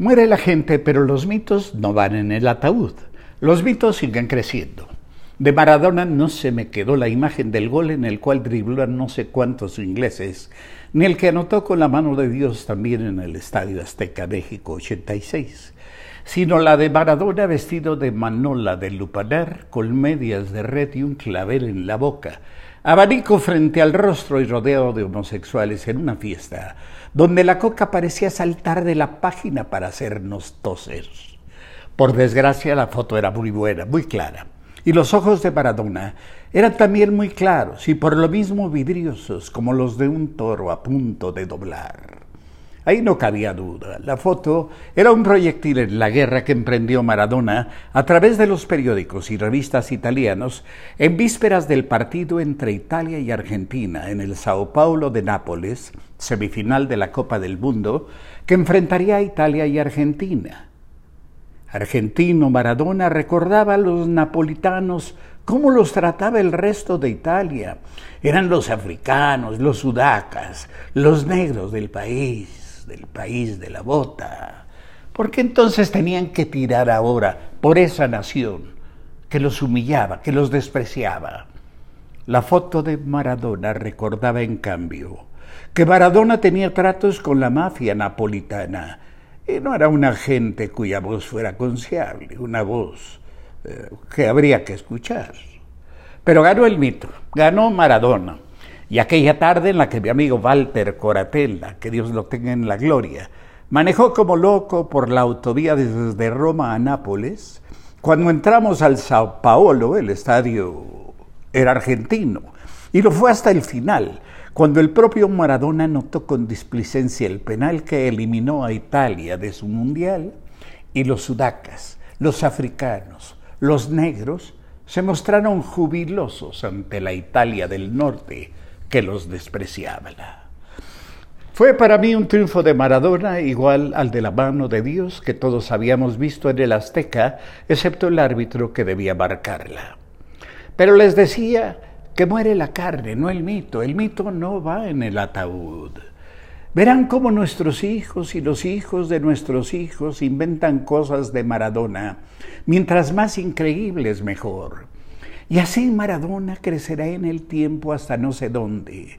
Muere la gente, pero los mitos no van en el ataúd. Los mitos siguen creciendo. De Maradona no se me quedó la imagen del gol en el cual dribló no sé cuántos ingleses, ni el que anotó con la mano de Dios también en el Estadio Azteca México 86, sino la de Maradona vestido de manola de lupanar con medias de red y un clavel en la boca, abanico frente al rostro y rodeado de homosexuales en una fiesta, donde la coca parecía saltar de la página para hacernos toser. Por desgracia la foto era muy buena, muy clara y los ojos de Maradona eran también muy claros y por lo mismo vidriosos como los de un toro a punto de doblar. Ahí no cabía duda. La foto era un proyectil en la guerra que emprendió Maradona a través de los periódicos y revistas italianos en vísperas del partido entre Italia y Argentina en el Sao Paulo de Nápoles, semifinal de la Copa del Mundo, que enfrentaría a Italia y Argentina. Argentino Maradona recordaba a los napolitanos cómo los trataba el resto de Italia. Eran los africanos, los sudacas, los negros del país, del país de la bota. ¿Por qué entonces tenían que tirar ahora por esa nación que los humillaba, que los despreciaba? La foto de Maradona recordaba en cambio que Maradona tenía tratos con la mafia napolitana no era una gente cuya voz fuera confiable, una voz eh, que habría que escuchar. Pero ganó el mito, ganó Maradona. Y aquella tarde en la que mi amigo Walter Coratella, que Dios lo tenga en la gloria, manejó como loco por la autovía desde Roma a Nápoles, cuando entramos al Sao Paulo, el estadio era argentino, y lo fue hasta el final, cuando el propio Maradona notó con displicencia el penal que eliminó a Italia de su mundial y los sudacas, los africanos, los negros se mostraron jubilosos ante la Italia del norte que los despreciaba. Fue para mí un triunfo de Maradona igual al de la mano de Dios que todos habíamos visto en el Azteca, excepto el árbitro que debía marcarla. Pero les decía que muere la carne, no el mito. El mito no va en el ataúd. Verán cómo nuestros hijos y los hijos de nuestros hijos inventan cosas de Maradona, mientras más increíbles mejor. Y así Maradona crecerá en el tiempo hasta no sé dónde.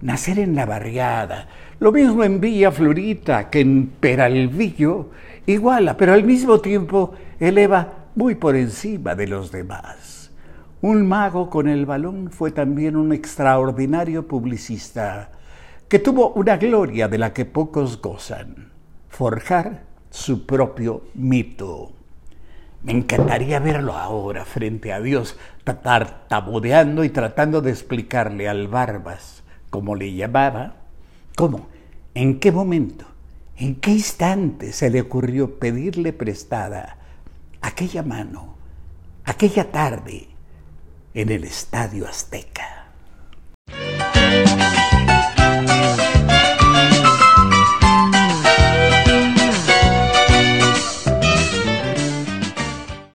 Nacer en la barriada, lo mismo en Villa Florita que en Peralvillo, iguala, pero al mismo tiempo eleva muy por encima de los demás. Un mago con el balón fue también un extraordinario publicista que tuvo una gloria de la que pocos gozan, forjar su propio mito. Me encantaría verlo ahora frente a Dios, tartamudeando y tratando de explicarle al Barbas, como le llamaba, cómo, en qué momento, en qué instante se le ocurrió pedirle prestada aquella mano, aquella tarde, en el Estadio Azteca.